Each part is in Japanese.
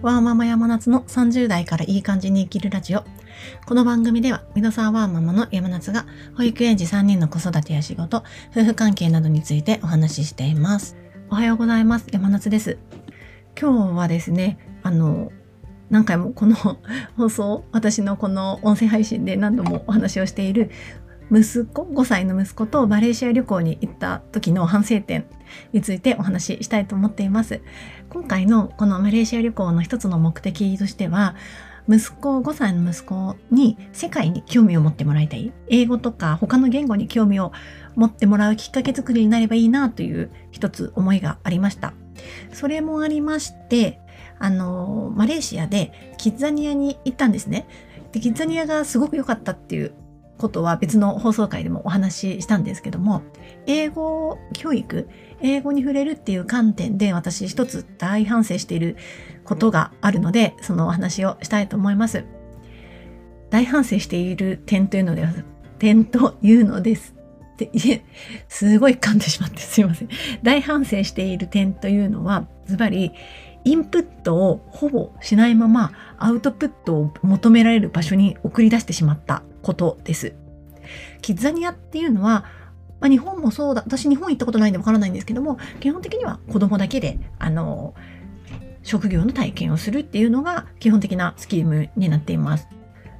ワーママ山夏の30代からいい感じに生きるラジオ。この番組では、ミドサーワーママの山夏が、保育園児3人の子育てや仕事、夫婦関係などについてお話ししています。おはようございます。山夏です。今日はですね、あの、何回もこの放送、私のこの音声配信で何度もお話をしている息子、5歳の息子とマレーシア旅行に行った時の反省点についてお話ししたいと思っています。今回のこのマレーシア旅行の一つの目的としては、息子、5歳の息子に世界に興味を持ってもらいたい。英語とか他の言語に興味を持ってもらうきっかけ作りになればいいなという一つ思いがありました。それもありまして、あの、マレーシアでキッザニアに行ったんですね。で、キッザニアがすごく良かったっていうことは別の放送回でもお話ししたんですけども、英語教育、英語に触れるっていう観点で私一つ大反省していることがあるので、そのお話をしたいと思います。大反省している点というのでは、点というのです。で、いえ、すごい噛んでしまってすいません。大反省している点というのは、ズバリ、インプットをほぼしないままアウトプットを求められる場所に送り出してしまったことです。キッザニアっていうのは、まあ、日本もそうだ、私日本行ったことないんでわからないんですけども、基本的には子供だけで、あの、職業の体験をするっていうのが基本的なスキームになっています。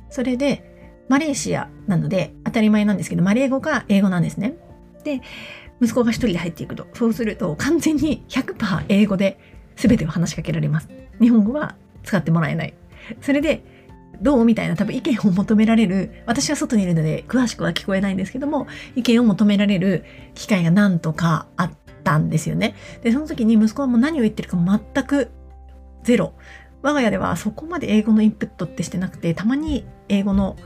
それで、マレーシアなので当たり前なんですけど、マレー語が英語なんですね。で、息子が一人で入っていくと、そうすると完全に100%英語で全てを話しかけられます。日本語は使ってもらえない。それで、どうみたいな多分意見を求められる、私は外にいるので詳しくは聞こえないんですけども、意見を求められる機会が何とかあったんですよね。で、その時に息子はもう何を言ってるか全くゼロ。我が家ではそこまで英語のインプットってしてなくて、たまに英語の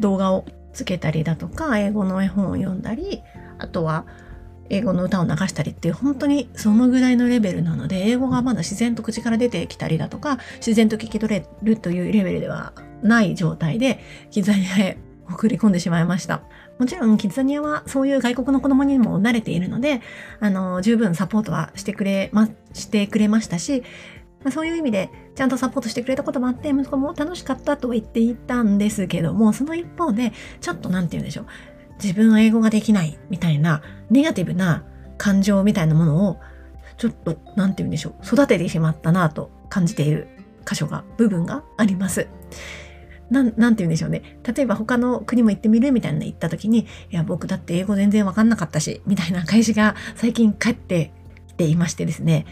動画をつけたりだとか、英語の絵本を読んだり、あとは英語の歌を流したりっていう本当にそのぐらいのレベルなので英語がまだ自然と口から出てきたりだとか自然と聞き取れるというレベルではない状態でキザニアへ送り込んでしまいました。もちろんキッザニアはそういう外国の子供にも慣れているのであの十分サポートはしてくれましてくれましたしまあ、そういう意味でちゃんとサポートしてくれたこともあって息子も楽しかったとは言っていたんですけどもその一方でちょっと何て言うんでしょう自分は英語ができないみたいなネガティブな感情みたいなものをちょっと何て言うんでしょう育ててしまったなと感じている箇所が部分があります。なん、なんて言うんでしょうね。例えば他の国も行ってみるみたいな言った時に、いや、僕だって英語全然わかんなかったし、みたいな返しが最近返ってきていましてですね。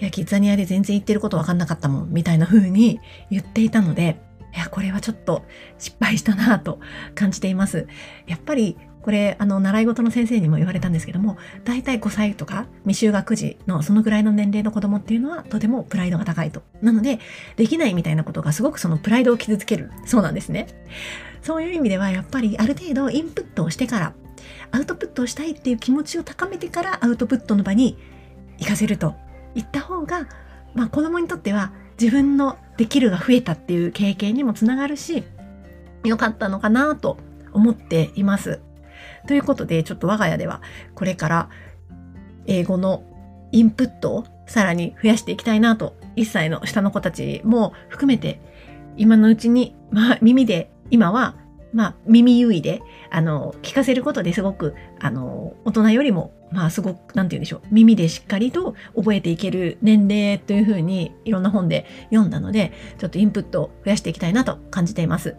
いや、キッザニアで全然言ってることわかんなかったもん、みたいな風に 言っていたので、いや、これはちょっと失敗したなぁと感じています。やっぱりこれ、あの、習い事の先生にも言われたんですけども、大体5歳とか未就学児のそのぐらいの年齢の子供っていうのはとてもプライドが高いと。なので、できないみたいなことがすごくそのプライドを傷つけるそうなんですね。そういう意味では、やっぱりある程度インプットをしてから、アウトプットをしたいっていう気持ちを高めてからアウトプットの場に行かせるといった方が、まあ子供にとっては自分のできるが増えたっていう経験にもつながるし、良かったのかなと思っています。ということで、ちょっと我が家ではこれから英語のインプットをさらに増やしていきたいなと、1歳の下の子たちも含めて、今のうちに、まあ耳で、今はまあ、耳優位で、あの、聞かせることですごく、あの、大人よりも、まあ、すごく、なんて言うんでしょう、耳でしっかりと覚えていける年齢というふうに、いろんな本で読んだので、ちょっとインプットを増やしていきたいなと感じています。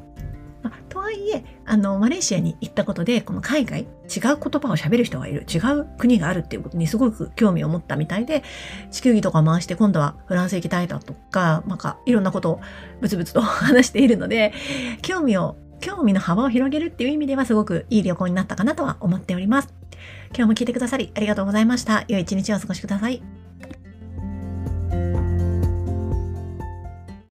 まあ、とはいえ、あの、マレーシアに行ったことで、この海外、違う言葉を喋る人がいる、違う国があるっていうことにすごく興味を持ったみたいで、地球儀とか回して今度はフランス行きたいだとか、なんかいろんなことをブツブツと話しているので、興味を興味の幅を広げるっていう意味ではすごくいい旅行になったかなとは思っております。今日も聞いてくださりありがとうございました。良い一日をお過ごしください。